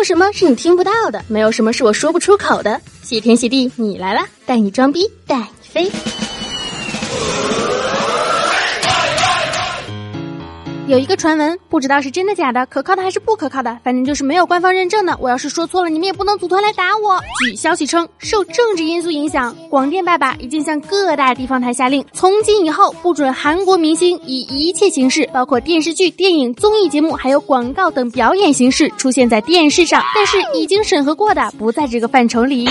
有什么是你听不到的，没有什么是我说不出口的。谢天谢地，你来了，带你装逼，带你飞。有一个传闻，不知道是真的假的，可靠的还是不可靠的，反正就是没有官方认证的。我要是说错了，你们也不能组团来打我。据消息称，受政治因素影响，广电爸爸已经向各大地方台下令，从今以后不准韩国明星以一切形式，包括电视剧、电影、综艺节目，还有广告等表演形式出现在电视上。但是已经审核过的不在这个范畴里。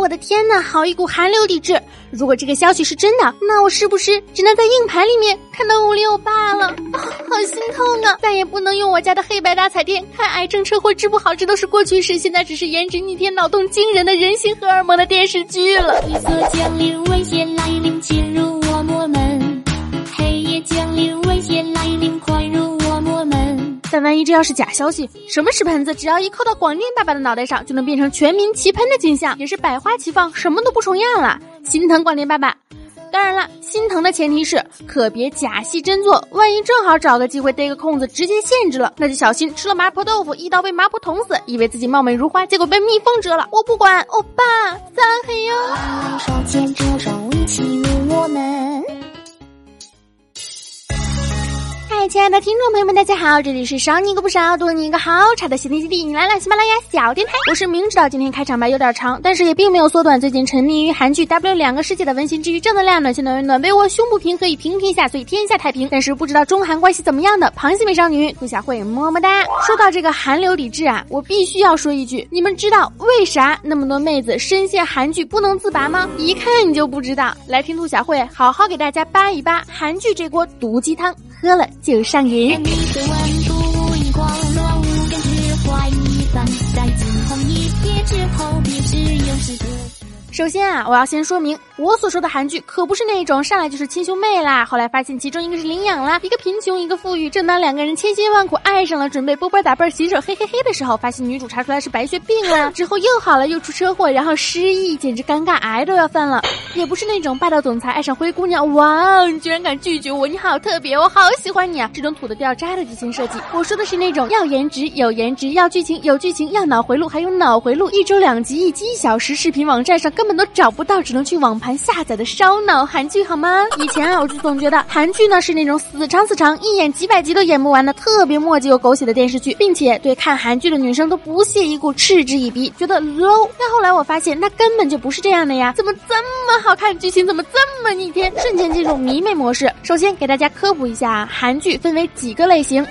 我的天呐，好一股寒流抵制！如果这个消息是真的，那我是不是只能在硬盘里面看到五六八了？好心痛啊！再也不能用我家的黑白大彩电看癌症车祸治不好，这都是过去式，现在只是颜值逆天、脑洞惊人的人形荷尔蒙的电视剧了。黑色降临，危险来临，侵入我魔门。黑夜降临，危险来临，快入。但万一这要是假消息，什么屎盆子，只要一扣到广电爸爸的脑袋上，就能变成全民齐喷的景象，也是百花齐放，什么都不重样了。心疼广电爸爸，当然了，心疼的前提是可别假戏真做。万一正好找个机会逮个空子，直接限制了，那就小心吃了麻婆豆腐一刀被麻婆捅死。以为自己貌美如花，结果被蜜蜂蛰了。我不管，欧巴，撒黑哟。亲爱的听众朋友们，大家好，这里是少你一个不少，多你一个好差的喜天基地，你来了，喜马拉雅小电台，我是明知道今天开场白有点长，但是也并没有缩短最近沉迷于韩剧 W 两个世界的温馨治愈正能量暖心暖胃暖被窝胸不平可以平天下，所以天下太平。但是不知道中韩关系怎么样的螃蟹美少女陆小慧么么哒。说到这个韩流理智啊，我必须要说一句，你们知道为啥那么多妹子深陷韩剧不能自拔吗？一看你就不知道，来听陆小慧好好给大家扒一扒韩剧这锅毒鸡汤。喝了就上瘾。首先啊，我要先说明，我所说的韩剧可不是那种上来就是亲兄妹啦，后来发现其中一个是领养啦，一个贫穷，一个富裕。正当两个人千辛万苦爱上了，准备波波打啵洗手嘿嘿嘿的时候，发现女主查出来是白血病了，之后又好了，又出车祸，然后失忆，简直尴尬癌都要犯了。也不是那种霸道总裁爱上灰姑娘，哇，你居然敢拒绝我，你好特别，我好喜欢你啊！这种土的掉渣的剧情设计，我说的是那种要颜值有颜值，要剧情有剧情，要脑回路还有脑回路，一周两集，一集一小时，视频网站上根本都找不到，只能去网盘下载的烧脑韩剧好吗？以前啊，我就总觉得韩剧呢是那种死长死长，一演几百集都演不完的特别墨迹又狗血的电视剧，并且对看韩剧的女生都不屑一顾，嗤之以鼻，觉得 low。但后来我发现，那根本就不是这样的呀，怎么这么？好看，剧情怎么这么逆天？瞬间进入迷妹模式。首先给大家科普一下，韩剧分为几个类型。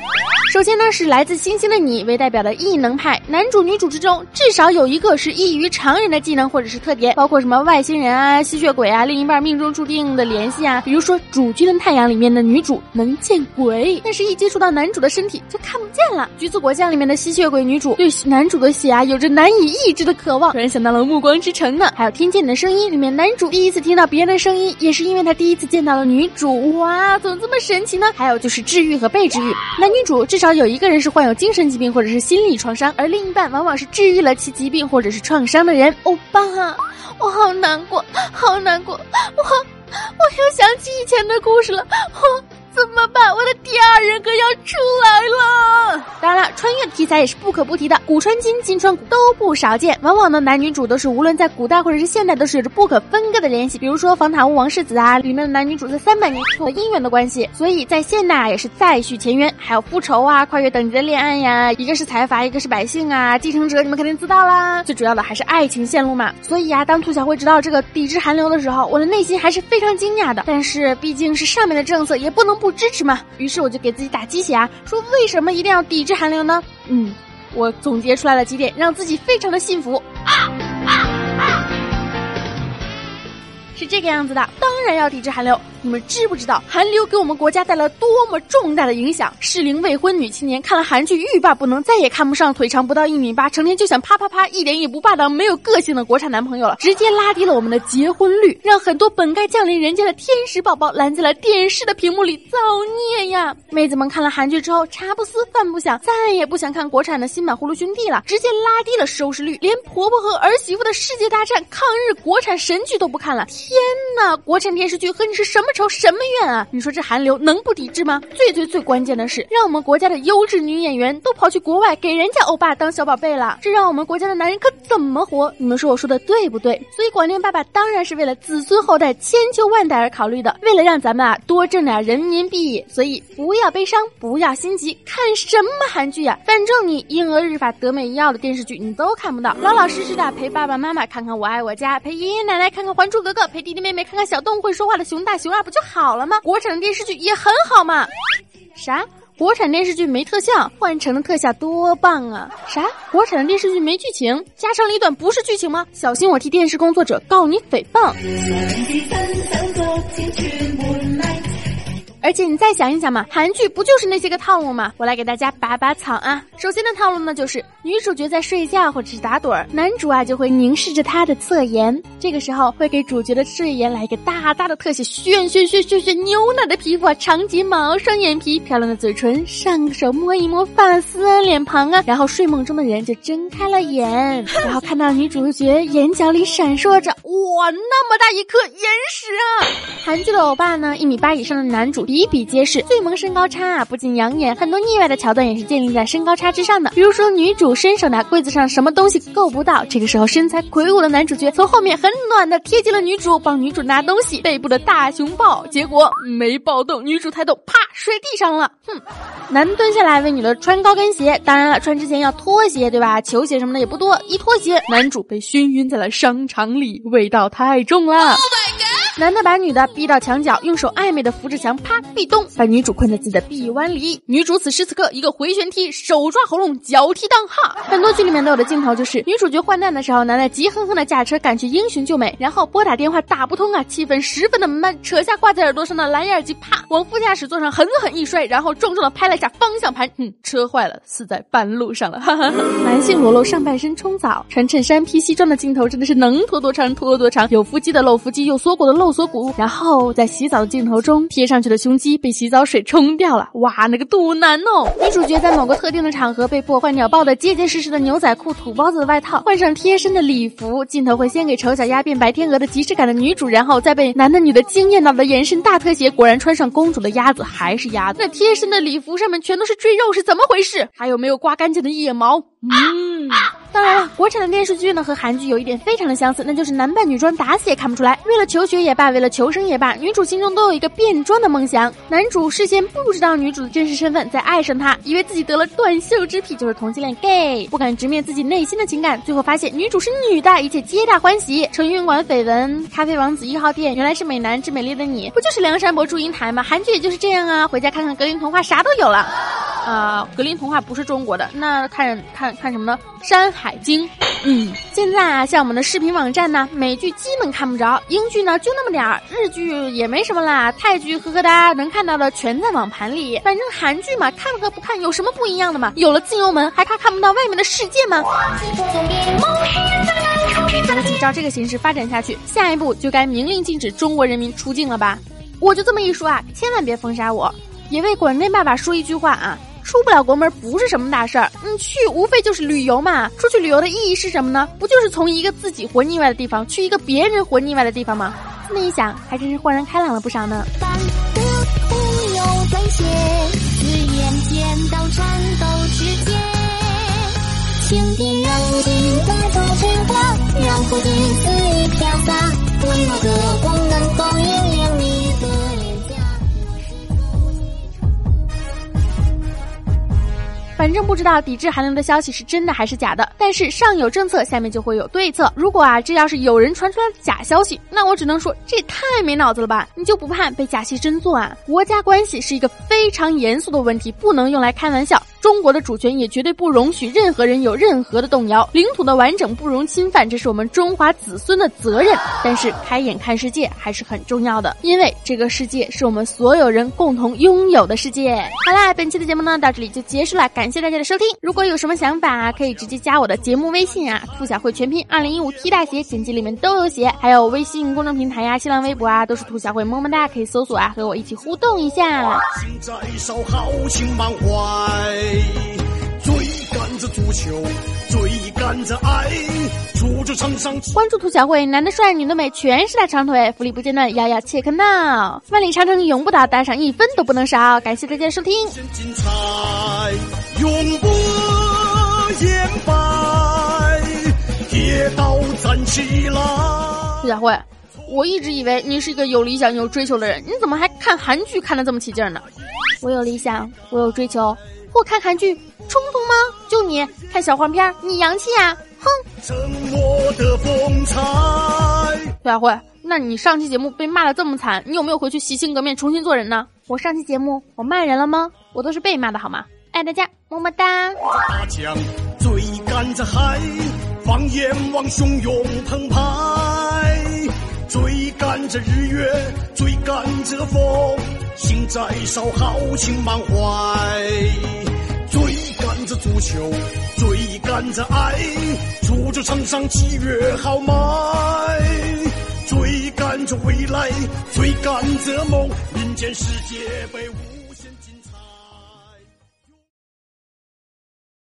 首先呢，是来自星星的你为代表的异能派，男主女主之中至少有一个是异于常人的技能或者是特点，包括什么外星人啊、吸血鬼啊、另一半命中注定的联系啊。比如说《主君的太阳》里面的女主能见鬼，但是一接触到男主的身体就看不见了。《橘子果酱》里面的吸血鬼女主对男主的血啊有着难以抑制的渴望，突然想到了《暮光之城》呢。还有《听见你的声音》里面男主第一次听到别人的声音，也是因为他第一次见到了女主。哇，怎么这么神奇呢？还有就是治愈和被治愈，男女主至少有一个人是患有精神疾病或者是心理创伤，而另一半往往是治愈了其疾病或者是创伤的人。欧巴，我好难过，好难过，我我又想起以前的故事了，我。怎么办？我的第二人格要出来了！当然了，穿越题材也是不可不提的，古穿今，今穿古都不少见。往往呢，男女主都是无论在古代或者是现代，都是有着不可分割的联系。比如说《防塔屋王世子》啊，里面的男女主在三百年后的姻缘的关系，所以在现代啊也是再续前缘。还有复仇啊，跨越等级的恋爱呀，一个是财阀，一个是百姓啊，继承者你们肯定知道啦。最主要的还是爱情线路嘛。所以啊，当兔小慧知道这个抵制韩流的时候，我的内心还是非常惊讶的。但是毕竟是上面的政策，也不能不不支持嘛。于是我就给自己打鸡血啊，说为什么一定要抵制韩流呢？嗯，我总结出来了几点，让自己非常的幸福。是这个样子的，当然要抵制韩流。你们知不知道韩流给我们国家带来多么重大的影响？适龄未婚女青年看了韩剧欲罢不能，再也看不上腿长不到一米八，成天就想啪啪啪，一点也不霸道、没有个性的国产男朋友了，直接拉低了我们的结婚率，让很多本该降临人间的天使宝宝拦在了电视的屏幕里造孽呀！妹子们看了韩剧之后，茶不思饭不想，再也不想看国产的新版《葫芦兄弟》了，直接拉低了收视率，连婆婆和儿媳妇的世界大战抗日国产神剧都不看了。天呐，国产电视剧和你是什么仇什么怨啊？你说这韩流能不抵制吗？最最最关键的是，让我们国家的优质女演员都跑去国外给人家欧巴当小宝贝了，这让我们国家的男人可怎么活？你们说我说的对不对？所以广电爸爸当然是为了子孙后代千秋万代而考虑的，为了让咱们啊多挣点人民币，所以不要悲伤，不要心急，看什么韩剧呀？反正你婴儿日法德美要的电视剧你都看不到，老老实实的陪爸爸妈妈看看《我爱我家》，陪爷爷奶奶看看《还珠格格》，陪弟弟妹妹看看小动物会说话的《熊大熊二》，不就好了吗？国产的电视剧也很好嘛。啥？国产电视剧没特效，换成的特效多棒啊！啥？国产的电视剧没剧情，加长了一段不是剧情吗？小心我替电视工作者告你诽谤！而且你再想一想嘛，韩剧不就是那些个套路吗？我来给大家拔拔草啊。首先的套路呢，就是女主角在睡觉或者是打盹儿，男主啊就会凝视着她的侧颜，这个时候会给主角的睡颜来一个大大的特写，炫炫炫炫炫牛奶的皮肤啊，长睫毛、双眼皮、漂亮的嘴唇，上手摸一摸发丝啊、脸庞啊，然后睡梦中的人就睁开了眼，然后看到女主角眼角里闪烁着哇那么大一颗眼屎啊！韩剧的欧巴呢，一米八以上的男主。比比皆是，最萌身高差啊，不仅养眼，很多腻歪的桥段也是建立在身高差之上的。比如说，女主伸手拿柜子上什么东西够不到，这个时候身材魁梧的男主角从后面很暖的贴近了女主，帮女主拿东西，背部的大熊抱，结果没抱动，女主抬头啪摔地上了。哼，男蹲下来为女的穿高跟鞋，当然了，穿之前要脱鞋，对吧？球鞋什么的也不多，一脱鞋，男主被熏晕在了商场里，味道太重了。男的把女的逼到墙角，用手暧昧的扶着墙，啪，壁咚，把女主困在自己的臂弯里。女主此时此刻一个回旋踢，手抓喉咙，脚踢裆，哈！很多剧里面都有的镜头就是，女主角患难的时候，男的急哼哼的驾车赶去英雄救美，然后拨打电话打不通啊，气氛十分的闷，扯下挂在耳朵上的蓝牙耳机，啪，往副驾驶座上狠狠一摔，然后重重的拍了一下方向盘，嗯，车坏了，死在半路上了，哈哈。男性裸露上半身冲澡，穿衬衫披西装的镜头真的是能拖多长拖多长，有腹肌的露腹肌，有锁骨的露。锁骨，然后在洗澡的镜头中贴上去的胸肌被洗澡水冲掉了，哇，那个肚腩哦！女主角在某个特定的场合被迫换掉抱的结结实实的牛仔裤、土包子的外套，换上贴身的礼服。镜头会先给丑小鸭变白天鹅的即视感的女主，然后再被男的女的惊艳到的延伸大特写，果然穿上公主的鸭子还是鸭子。那贴身的礼服上面全都是赘肉，是怎么回事？还有没有刮干净的腋毛？嗯。当然了，国产的电视剧呢和韩剧有一点非常的相似，那就是男扮女装打死也看不出来。为了求学也罢，为了求生也罢，女主心中都有一个变装的梦想。男主事先不知道女主的真实身份，在爱上她，以为自己得了断袖之癖，就是同性恋 gay，不敢直面自己内心的情感。最后发现女主是女的，一切皆大欢喜。成运馆绯闻，咖啡王子一号店，原来是美男之美丽的你，不就是梁山伯祝英台吗？韩剧也就是这样啊，回家看看格林童话，啥都有了。啊，格林童话不是中国的，那看看看什么呢？山海经。嗯，现在啊，像我们的视频网站呢，美剧基本看不着，英剧呢就那么点儿，日剧也没什么啦，泰剧呵呵哒，能看到的全在网盘里。反正韩剧嘛，看和不看有什么不一样的嘛？有了自由门，还怕看不到外面的世界吗？照这个形式发展下去，下一步就该明令禁止中国人民出境了吧？我就这么一说啊，千万别封杀我，也为广电爸爸说一句话啊。出不了国门不是什么大事儿，你去无非就是旅游嘛。出去旅游的意义是什么呢？不就是从一个自己活腻歪的地方去一个别人活腻歪的地方吗？这么一想，还真是豁然开朗了不少呢。反正不知道抵制韩流的消息是真的还是假的，但是上有政策，下面就会有对策。如果啊，这要是有人传出来假消息，那我只能说这也太没脑子了吧！你就不怕被假戏真做啊？国家关系是一个非常严肃的问题，不能用来开玩笑。中国的主权也绝对不容许任何人有任何的动摇，领土的完整不容侵犯，这是我们中华子孙的责任。但是开眼看世界还是很重要的，因为这个世界是我们所有人共同拥有的世界。好啦，本期的节目呢到这里就结束了，感谢大家的收听。如果有什么想法，可以直接加我的节目微信啊，兔小慧全拼二零一五 T 大写，简介里面都有写。还有微信公众平台呀、新浪微博啊，都是兔小慧么么哒，可以搜索啊，和我一起互动一下。心在好情满怀，追赶着。足球，追赶着爱，足球场上。关注兔小慧，男的帅，女的美，全是大长腿，福利不间断，丫丫切克闹，万里长城永不倒，打赏一分都不能少。感谢大家收听。精彩，永不言败，跌倒站起来。兔小慧，我一直以为你是一个有理想、有追求的人，你怎么还看韩剧看得这么起劲呢？我有理想，我有追求，我看韩剧冲突吗？就你看小黄片，你洋气啊！哼！沉默的风采。兔小慧，那你上期节目被骂的这么惨，你有没有回去洗心革面，重新做人呢？我上期节目我骂人了吗？我都是被骂的好吗？爱大家，么么哒！大江追赶着海，放眼望汹涌澎湃，追赶着日月，追赶着风。心在烧，豪情满怀，追赶着足球，追赶着爱，足球场上气越豪迈，追赶着未来，追赶着梦，人间世界被无。